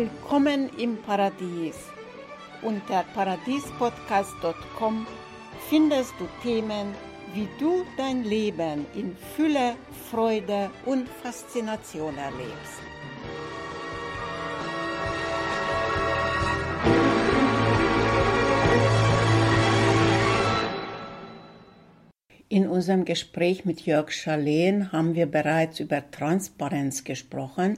Willkommen im Paradies. Unter paradiespodcast.com findest du Themen, wie du dein Leben in Fülle, Freude und Faszination erlebst. In unserem Gespräch mit Jörg Schalen haben wir bereits über Transparenz gesprochen.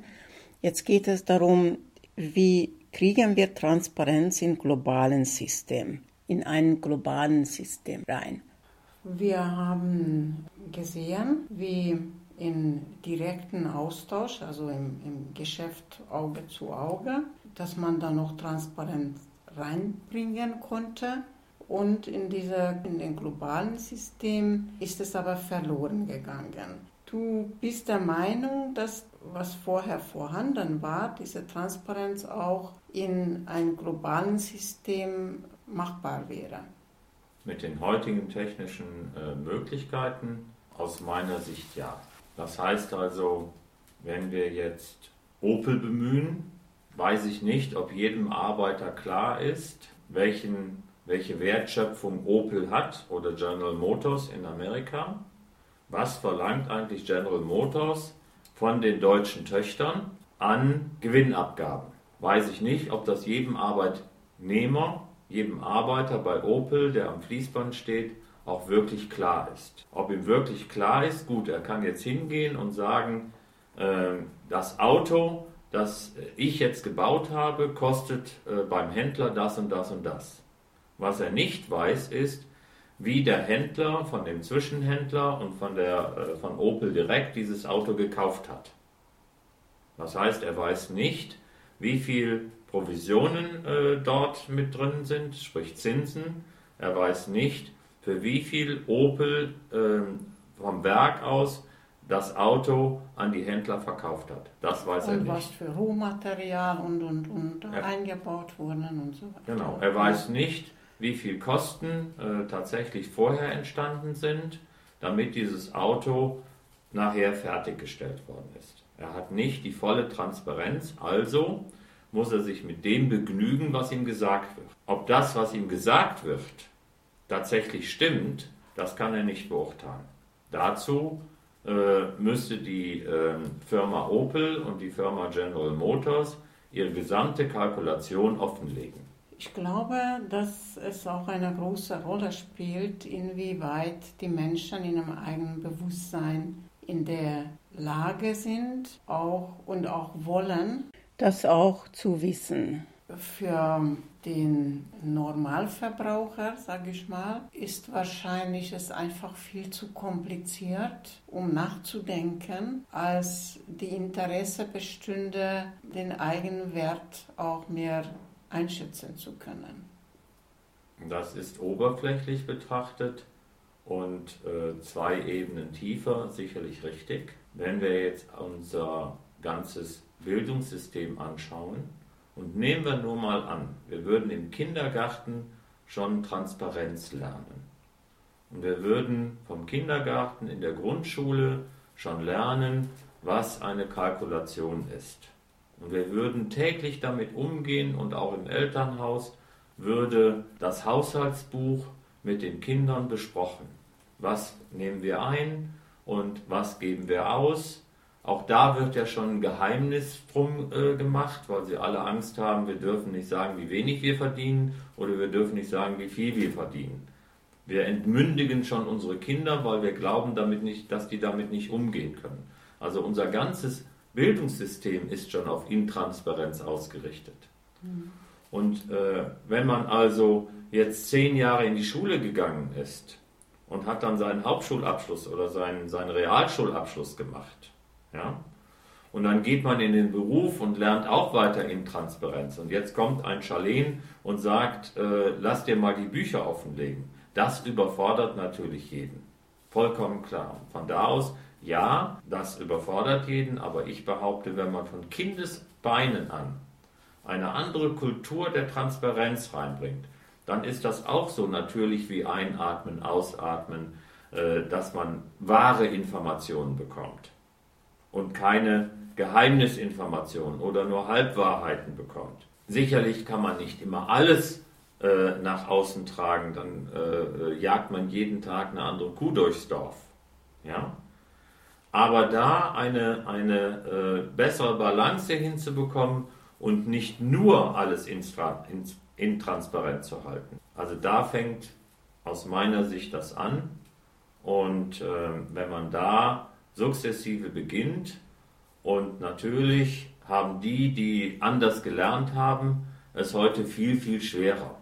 Jetzt geht es darum, wie kriegen wir Transparenz in globalen System, in ein globalen System rein. Wir haben gesehen, wie in direkten Austausch, also im, im Geschäft Auge zu Auge, dass man da noch Transparenz reinbringen konnte und in, dieser, in dem globalen System ist es aber verloren gegangen. Du bist der Meinung, dass was vorher vorhanden war, diese Transparenz auch in einem globalen System machbar wäre? Mit den heutigen technischen äh, Möglichkeiten aus meiner Sicht ja. Das heißt also, wenn wir jetzt Opel bemühen, weiß ich nicht, ob jedem Arbeiter klar ist, welchen welche Wertschöpfung Opel hat oder General Motors in Amerika. Was verlangt eigentlich General Motors von den deutschen Töchtern an Gewinnabgaben? Weiß ich nicht, ob das jedem Arbeitnehmer, jedem Arbeiter bei Opel, der am Fließband steht, auch wirklich klar ist. Ob ihm wirklich klar ist, gut, er kann jetzt hingehen und sagen, äh, das Auto, das ich jetzt gebaut habe, kostet äh, beim Händler das und das und das. Was er nicht weiß, ist, wie der Händler von dem Zwischenhändler und von, der, äh, von Opel direkt dieses Auto gekauft hat. Das heißt, er weiß nicht, wie viel Provisionen äh, dort mit drin sind, sprich Zinsen. Er weiß nicht, für wie viel Opel äh, vom Werk aus das Auto an die Händler verkauft hat. Das weiß und er nicht. Und was für Rohmaterial und, und, und ja. eingebaut wurden und so weiter. Genau, er weiß nicht, wie viel Kosten äh, tatsächlich vorher entstanden sind, damit dieses Auto nachher fertiggestellt worden ist. Er hat nicht die volle Transparenz, also muss er sich mit dem begnügen, was ihm gesagt wird. Ob das, was ihm gesagt wird, tatsächlich stimmt, das kann er nicht beurteilen. Dazu äh, müsste die äh, Firma Opel und die Firma General Motors ihre gesamte Kalkulation offenlegen. Ich glaube, dass es auch eine große Rolle spielt, inwieweit die Menschen in einem eigenen Bewusstsein in der Lage sind auch und auch wollen, das auch zu wissen. Für den Normalverbraucher, sage ich mal, ist wahrscheinlich es einfach viel zu kompliziert, um nachzudenken, als die Interesse bestünde, den eigenen Wert auch mehr einschätzen zu können. Das ist oberflächlich betrachtet und äh, zwei Ebenen tiefer sicherlich richtig. Wenn wir jetzt unser ganzes Bildungssystem anschauen und nehmen wir nur mal an, wir würden im Kindergarten schon Transparenz lernen. Und wir würden vom Kindergarten in der Grundschule schon lernen, was eine Kalkulation ist. Und wir würden täglich damit umgehen und auch im Elternhaus würde das Haushaltsbuch mit den Kindern besprochen. Was nehmen wir ein und was geben wir aus? Auch da wird ja schon ein Geheimnis drum äh, gemacht, weil sie alle Angst haben, wir dürfen nicht sagen, wie wenig wir verdienen oder wir dürfen nicht sagen, wie viel wir verdienen. Wir entmündigen schon unsere Kinder, weil wir glauben damit nicht, dass die damit nicht umgehen können. Also unser ganzes Bildungssystem ist schon auf Intransparenz ausgerichtet. Mhm. Und äh, wenn man also jetzt zehn Jahre in die Schule gegangen ist und hat dann seinen Hauptschulabschluss oder seinen, seinen Realschulabschluss gemacht, ja, und dann geht man in den Beruf und lernt auch weiter Intransparenz. Und jetzt kommt ein Schalen und sagt, äh, lass dir mal die Bücher offenlegen. Das überfordert natürlich jeden. Vollkommen klar. Von da aus ja, das überfordert jeden, aber ich behaupte, wenn man von Kindesbeinen an eine andere Kultur der Transparenz reinbringt, dann ist das auch so natürlich wie Einatmen, Ausatmen, äh, dass man wahre Informationen bekommt. und keine Geheimnisinformationen oder nur Halbwahrheiten bekommt. Sicherlich kann man nicht immer alles äh, nach außen tragen, dann äh, jagt man jeden Tag eine andere Kuh durchs Dorf. Ja? Aber da eine, eine äh, bessere Balance hinzubekommen und nicht nur alles intransparent zu halten. Also da fängt aus meiner Sicht das an. Und äh, wenn man da sukzessive beginnt und natürlich haben die, die anders gelernt haben, es heute viel, viel schwerer.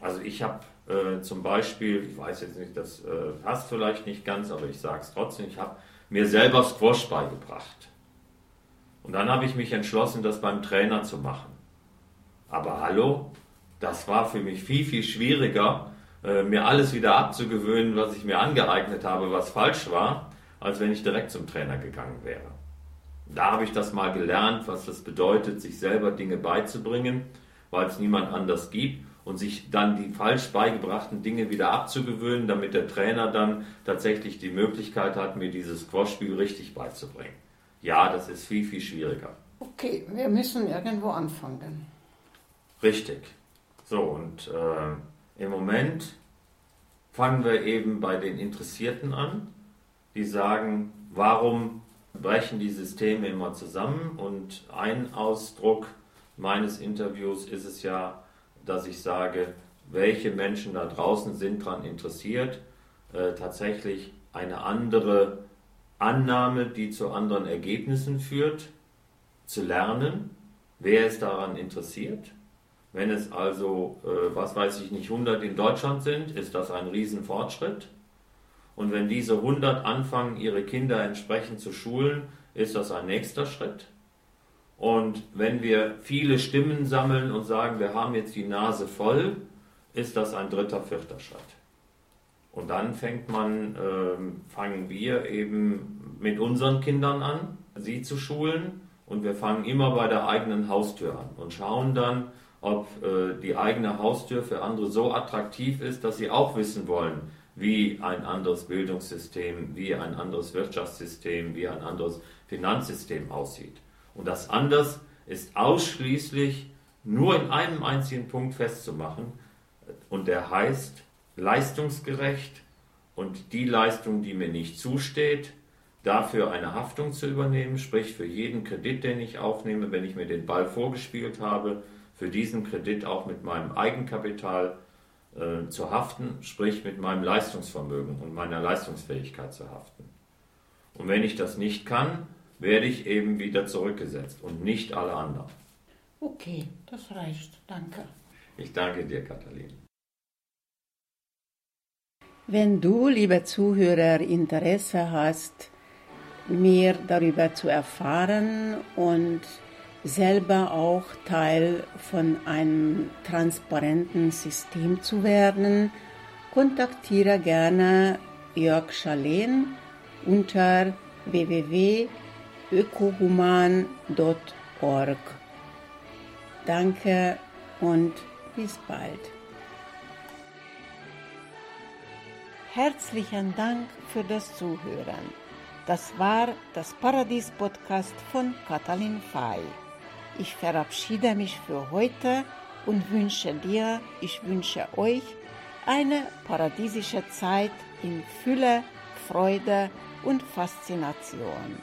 Also ich habe äh, zum Beispiel, ich weiß jetzt nicht, das äh, passt vielleicht nicht ganz, aber ich sage es trotzdem, ich habe mir selber Squash beigebracht. Und dann habe ich mich entschlossen, das beim Trainer zu machen. Aber hallo, das war für mich viel, viel schwieriger, äh, mir alles wieder abzugewöhnen, was ich mir angeeignet habe, was falsch war, als wenn ich direkt zum Trainer gegangen wäre. Da habe ich das mal gelernt, was das bedeutet, sich selber Dinge beizubringen, weil es niemand anders gibt und sich dann die falsch beigebrachten Dinge wieder abzugewöhnen, damit der Trainer dann tatsächlich die Möglichkeit hat, mir dieses Squash-Spiel richtig beizubringen. Ja, das ist viel, viel schwieriger. Okay, wir müssen irgendwo anfangen. Richtig. So, und äh, im Moment fangen wir eben bei den Interessierten an, die sagen, warum brechen die Systeme immer zusammen? Und ein Ausdruck meines Interviews ist es ja, dass ich sage, welche Menschen da draußen sind daran interessiert, äh, tatsächlich eine andere Annahme, die zu anderen Ergebnissen führt, zu lernen. Wer ist daran interessiert? Wenn es also, äh, was weiß ich nicht, 100 in Deutschland sind, ist das ein Riesenfortschritt. Und wenn diese 100 anfangen, ihre Kinder entsprechend zu schulen, ist das ein nächster Schritt. Und wenn wir viele Stimmen sammeln und sagen, wir haben jetzt die Nase voll, ist das ein dritter, vierter Schritt. Und dann fängt man, äh, fangen wir eben mit unseren Kindern an, sie zu schulen. Und wir fangen immer bei der eigenen Haustür an und schauen dann, ob äh, die eigene Haustür für andere so attraktiv ist, dass sie auch wissen wollen, wie ein anderes Bildungssystem, wie ein anderes Wirtschaftssystem, wie ein anderes Finanzsystem aussieht. Und das anders ist ausschließlich nur in einem einzigen Punkt festzumachen und der heißt leistungsgerecht und die Leistung, die mir nicht zusteht, dafür eine Haftung zu übernehmen, sprich für jeden Kredit, den ich aufnehme, wenn ich mir den Ball vorgespielt habe, für diesen Kredit auch mit meinem Eigenkapital äh, zu haften, sprich mit meinem Leistungsvermögen und meiner Leistungsfähigkeit zu haften. Und wenn ich das nicht kann, werde ich eben wieder zurückgesetzt und nicht alle anderen. Okay, das reicht. Danke. Ich danke dir, Katalin. Wenn du, lieber Zuhörer, Interesse hast, mehr darüber zu erfahren und selber auch Teil von einem transparenten System zu werden, kontaktiere gerne Jörg Schalen unter www.ökohuman.org. Danke und bis bald. Herzlichen Dank für das Zuhören. Das war das Paradies-Podcast von Katalin Fay. Ich verabschiede mich für heute und wünsche dir, ich wünsche euch eine paradiesische Zeit in Fülle, Freude und Faszination.